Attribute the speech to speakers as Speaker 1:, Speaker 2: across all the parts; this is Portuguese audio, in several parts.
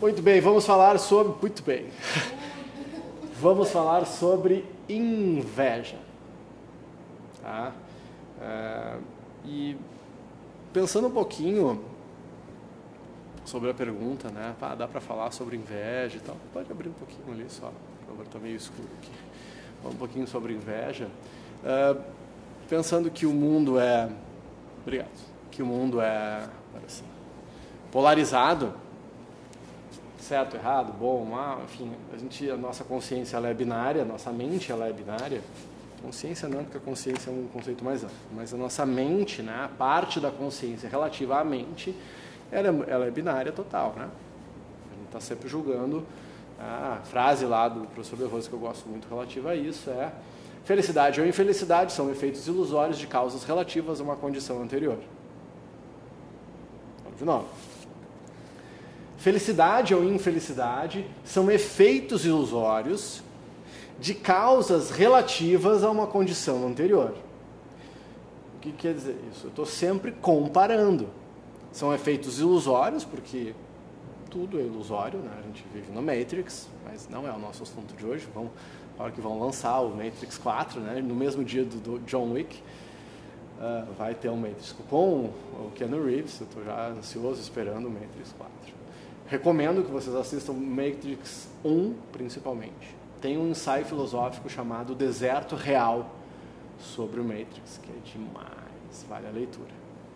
Speaker 1: Muito bem, vamos falar sobre. Muito bem. Vamos falar sobre inveja. Tá? É, e pensando um pouquinho sobre a pergunta, né? Ah, dá para falar sobre inveja e tal. Pode abrir um pouquinho ali só, favor, está meio escuro aqui. Um pouquinho sobre inveja. É, pensando que o mundo é. Obrigado. Que o mundo é. Assim, polarizado certo, errado, bom, mal, enfim, a gente, a nossa consciência ela é binária, a nossa mente ela é binária. Consciência não, porque a consciência é um conceito mais amplo, mas a nossa mente, né, a parte da consciência relativa à mente, ela é, ela é binária total, né? A gente está sempre julgando. A frase lá do professor Berroso que eu gosto muito relativa a isso é felicidade ou infelicidade são efeitos ilusórios de causas relativas a uma condição anterior. Vamos de novo. Felicidade ou infelicidade são efeitos ilusórios de causas relativas a uma condição anterior. O que quer dizer isso? Eu estou sempre comparando. São efeitos ilusórios, porque tudo é ilusório, né? a gente vive no Matrix, mas não é o nosso assunto de hoje. Vamos, na hora que vão lançar o Matrix 4, né? no mesmo dia do, do John Wick, uh, vai ter um Matrix com o Keanu Reeves. Eu estou já ansioso esperando o Matrix 4. Recomendo que vocês assistam Matrix 1, principalmente. Tem um ensaio filosófico chamado Deserto Real sobre o Matrix, que é demais, vale a leitura.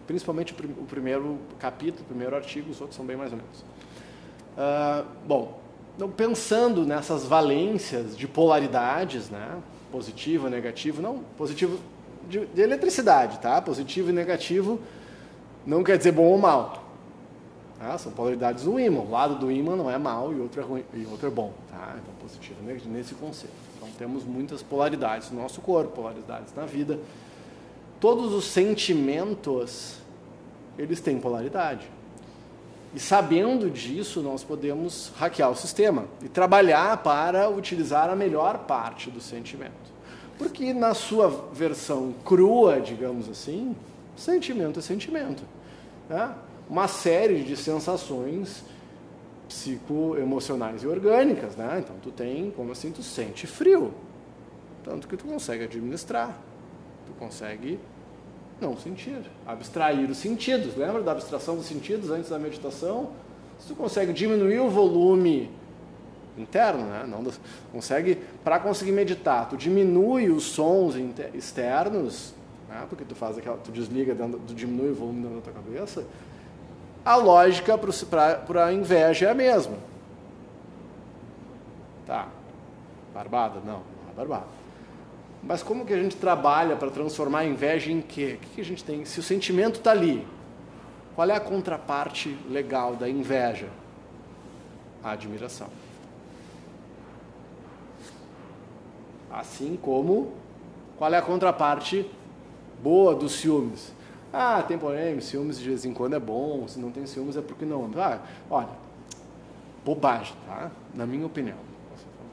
Speaker 1: Principalmente o primeiro capítulo, o primeiro artigo, os outros são bem mais ou menos. Uh, bom, então, pensando nessas valências de polaridades, né? positivo negativo, não positivo de, de eletricidade, tá? Positivo e negativo não quer dizer bom ou mal. Tá? São polaridades do ímã. O lado do ímã não é mal e outro é, ruim, e outro é bom. Tá? Então, positivo nesse conceito. Então, temos muitas polaridades no nosso corpo, polaridades na vida. Todos os sentimentos, eles têm polaridade. E sabendo disso, nós podemos hackear o sistema e trabalhar para utilizar a melhor parte do sentimento. Porque na sua versão crua, digamos assim, sentimento é sentimento. Né? Uma série de sensações psicoemocionais e orgânicas, né? Então tu tem, como assim, tu sente frio, tanto que tu consegue administrar, tu consegue não sentir, abstrair os sentidos. Lembra da abstração dos sentidos antes da meditação? Se tu consegue diminuir o volume interno, né? Não consegue para conseguir meditar, tu diminui os sons externos, né? Porque tu faz aquela, tu desliga, tu diminui o volume da tua cabeça a lógica para a inveja é a mesma. Tá. Barbada? Não, não é barbada. Mas como que a gente trabalha para transformar a inveja em quê? O que, que a gente tem? Se o sentimento está ali, qual é a contraparte legal da inveja? A admiração. Assim como, qual é a contraparte boa dos ciúmes? Ah, tem polêmica, ciúmes de vez em quando é bom, se não tem ciúmes é porque não. Ah, olha, bobagem, tá? Na minha opinião.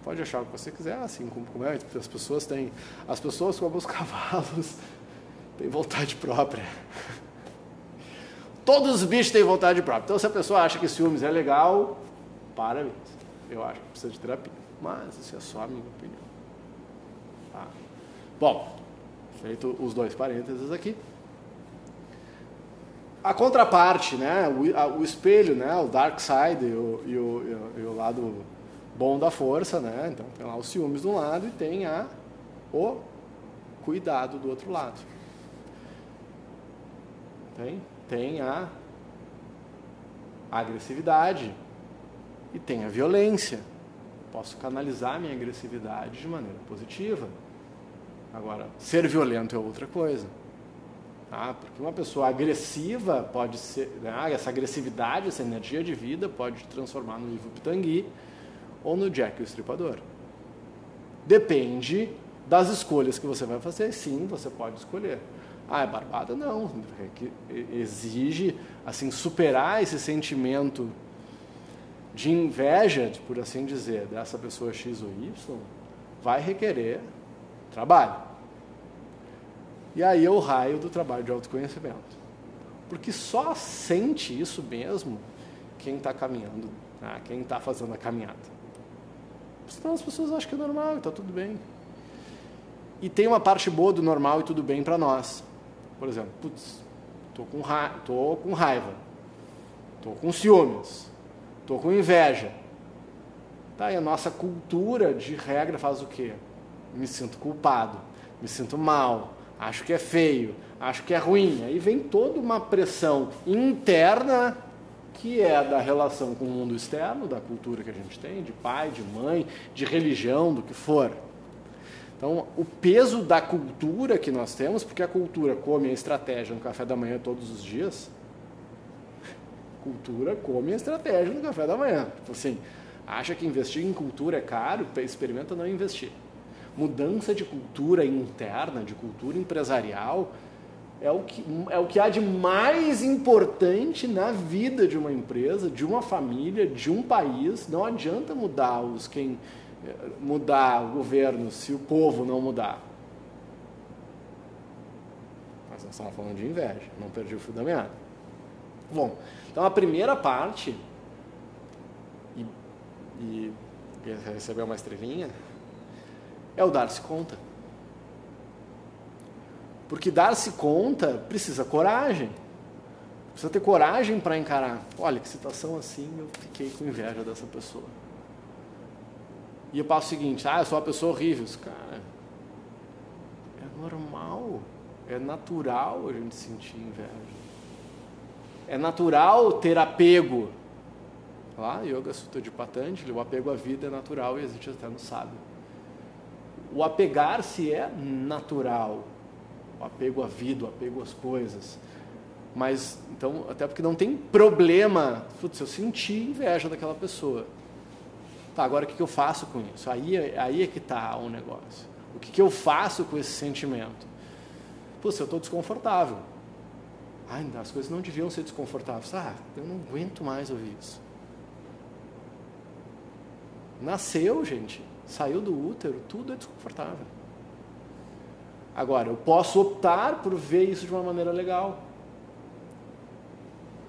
Speaker 1: Pode achar o que você quiser, assim como, como é, as pessoas têm. As pessoas como os cavalos têm vontade própria. Todos os bichos têm vontade própria. Então se a pessoa acha que ciúmes é legal, parabéns. Eu acho que precisa de terapia. Mas isso é só a minha opinião. Tá? Bom, feito os dois parênteses aqui a contraparte, né? O, a, o, espelho, né? O dark side e o, e, o, e o, lado bom da força, né? Então tem lá os ciúmes de um lado e tem a, o cuidado do outro lado. Tem, tem a agressividade e tem a violência. Posso canalizar minha agressividade de maneira positiva. Agora, ser violento é outra coisa. Tá? Porque uma pessoa agressiva pode ser, né? essa agressividade, essa energia de vida pode transformar no Ivo Pitangui ou no Jack o Estripador. Depende das escolhas que você vai fazer. Sim, você pode escolher. Ah, é barbada? Não. Exige assim superar esse sentimento de inveja, por assim dizer, dessa pessoa X ou Y, vai requerer trabalho. E aí é o raio do trabalho de autoconhecimento. Porque só sente isso mesmo quem está caminhando, né? quem está fazendo a caminhada. Senão as pessoas acham que é normal está tudo bem. E tem uma parte boa do normal e tudo bem para nós. Por exemplo, putz, tô com, ra tô com raiva, tô com ciúmes, tô com inveja. Tá, e a nossa cultura de regra faz o quê? Me sinto culpado, me sinto mal, acho que é feio, acho que é ruim. Aí vem toda uma pressão interna que é da relação com o mundo externo, da cultura que a gente tem, de pai, de mãe, de religião, do que for. Então, o peso da cultura que nós temos, porque a cultura come a estratégia no café da manhã todos os dias, cultura come a estratégia no café da manhã. Tipo assim, acha que investir em cultura é caro, experimenta não investir. Mudança de cultura interna, de cultura empresarial, é o, que, é o que há de mais importante na vida de uma empresa, de uma família, de um país. Não adianta mudar os quem mudar o governo se o povo não mudar. Mas nós estamos falando de inveja, não perdi o fio da meada. Bom, então a primeira parte, e, e receber uma estrelinha, é o dar-se conta. Porque dar-se conta precisa coragem. Precisa ter coragem para encarar. Olha, que situação assim, eu fiquei com inveja dessa pessoa. E eu passo o seguinte, ah, eu sou uma pessoa horrível. Cara, é normal, é natural a gente sentir inveja. É natural ter apego. Lá, Yoga Sutta de Patanjali, o apego à vida é natural e existe até no sábio. O apegar-se é natural o apego à vida, o apego às coisas. Mas, então, até porque não tem problema, putz, eu senti inveja daquela pessoa. Tá, agora o que, eu faço com isso? Aí, aí é que está o negócio. O que, que eu faço com esse sentimento? Putz, eu estou desconfortável. Ai, as coisas não deviam ser desconfortáveis. Ah, eu não aguento mais ouvir isso. Nasceu, gente, saiu do útero, tudo é desconfortável. Agora, eu posso optar por ver isso de uma maneira legal.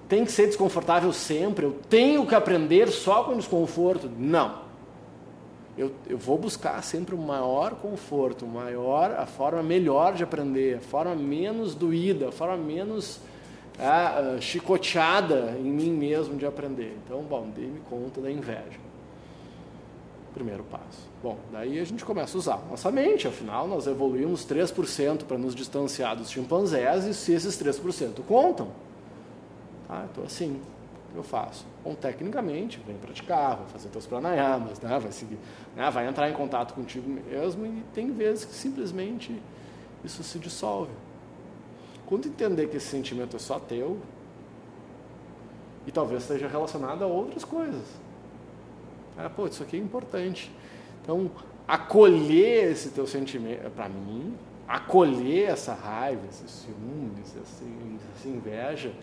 Speaker 1: Tem que ser desconfortável sempre, eu tenho que aprender só com desconforto. Não. Eu, eu vou buscar sempre o maior conforto, maior, a forma melhor de aprender, a forma menos doída, a forma menos é, chicoteada em mim mesmo de aprender. Então, bom, dei-me conta da inveja. Primeiro passo. Bom, daí a gente começa a usar nossa mente, afinal nós evoluímos 3% para nos distanciar dos chimpanzés e se esses 3% contam. Tá? Então assim, eu faço? Bom, tecnicamente, vem praticar, vai fazer teus pranayamas, né? vai, seguir, né? vai entrar em contato contigo mesmo e tem vezes que simplesmente isso se dissolve. Quando entender que esse sentimento é só teu, e talvez esteja relacionado a outras coisas. Ah, pô, isso aqui é importante. Então, acolher esse teu sentimento, para mim, acolher essa raiva, esse ciúmes, essa, inveja,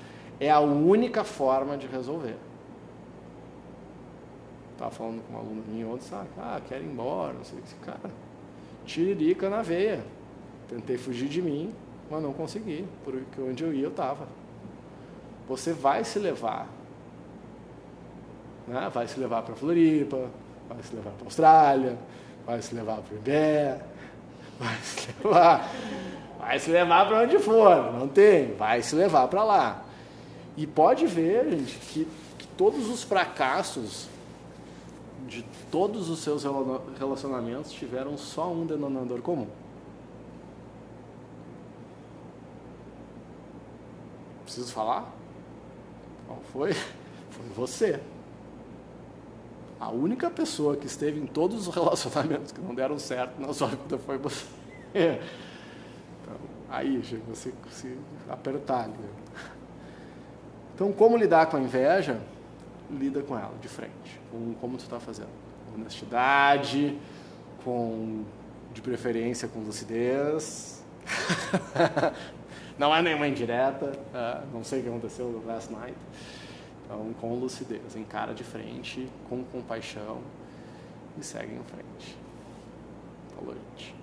Speaker 1: é a única forma de resolver. Estava falando com um aluno meu ontem, sabe? Ah, quero ir embora, não sei o que. Cara, tiririca na veia. Tentei fugir de mim, mas não consegui, porque onde eu ia eu estava. Você vai se levar. Né? Vai se levar para Floripa, vai se levar para Austrália, vai se levar para o Ibé, vai se levar, vai se levar para onde for, não tem, vai se levar para lá. E pode ver, gente, que, que todos os fracassos de todos os seus relacionamentos tiveram só um denominador comum. Preciso falar? Qual foi? Foi você. A única pessoa que esteve em todos os relacionamentos que não deram certo na sua vida foi você. Então, aí você se apertar ali. Então, como lidar com a inveja? Lida com ela de frente, com como tu está fazendo. Com honestidade, com, de preferência com lucidez. não é nenhuma indireta, uh, não sei o que aconteceu last night. Então, com lucidez, encara de frente, com compaixão e segue em frente. Boa noite.